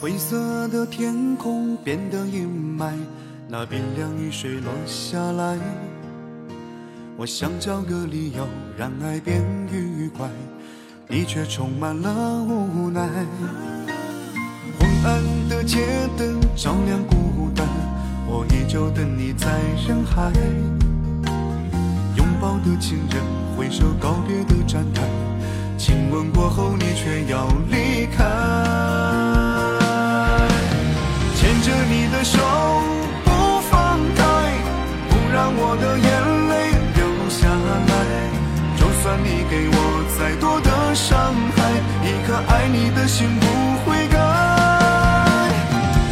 灰色的天空变得阴霾，那冰凉雨水落下来。我想找个理由让爱变愉快，你却充满了无奈。昏暗的街灯照亮孤单，我依旧等你在人海。拥抱的情人，挥手告别的站台，亲吻过后你却要离伤害，一颗爱你的心不会改。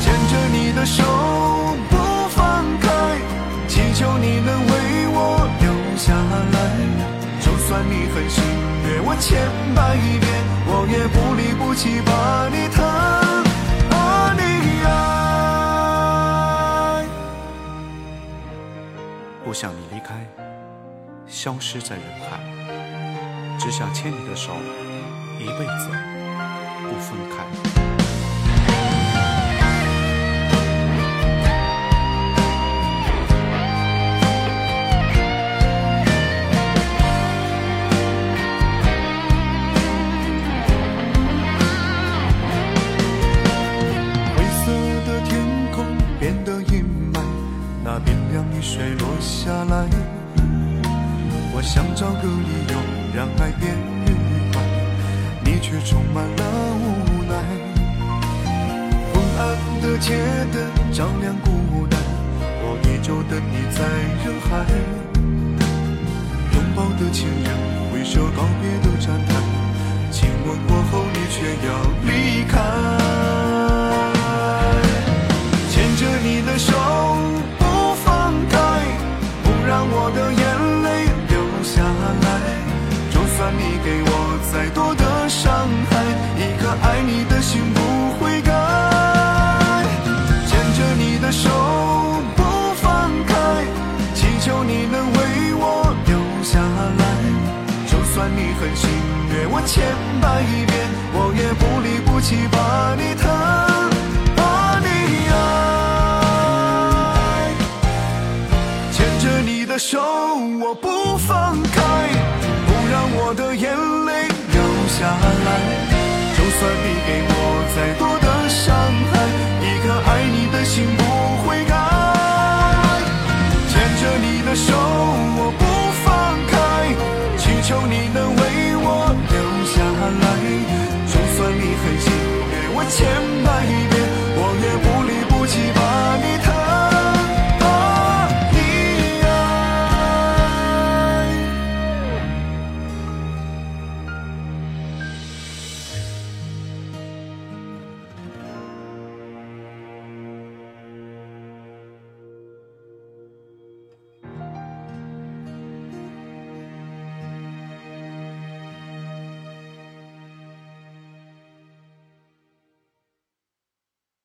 牵着你的手不放开，祈求你能为我留下来。就算你狠心虐我千百遍，我也不离不弃把你疼，把你爱。不想你离开，消失在人海，只想牵你的手，一辈子不分开。灰色的天空变得阴霾，那冰凉雨水落下来。我想找个理由让爱变愉快，你却充满了无奈。昏暗的街灯照亮孤单，我依旧等你在人海。拥抱的情人，挥手告别的站台，亲吻过后你却要离再多的伤害，一颗爱你的心不会改。牵着你的手不放开，祈求你能为我留下来。就算你狠心虐我千百遍，我也不离不弃把你疼，的心不会改。牵着你的手，我不放开，祈求你能为我留下来。就算你狠心给我千百遍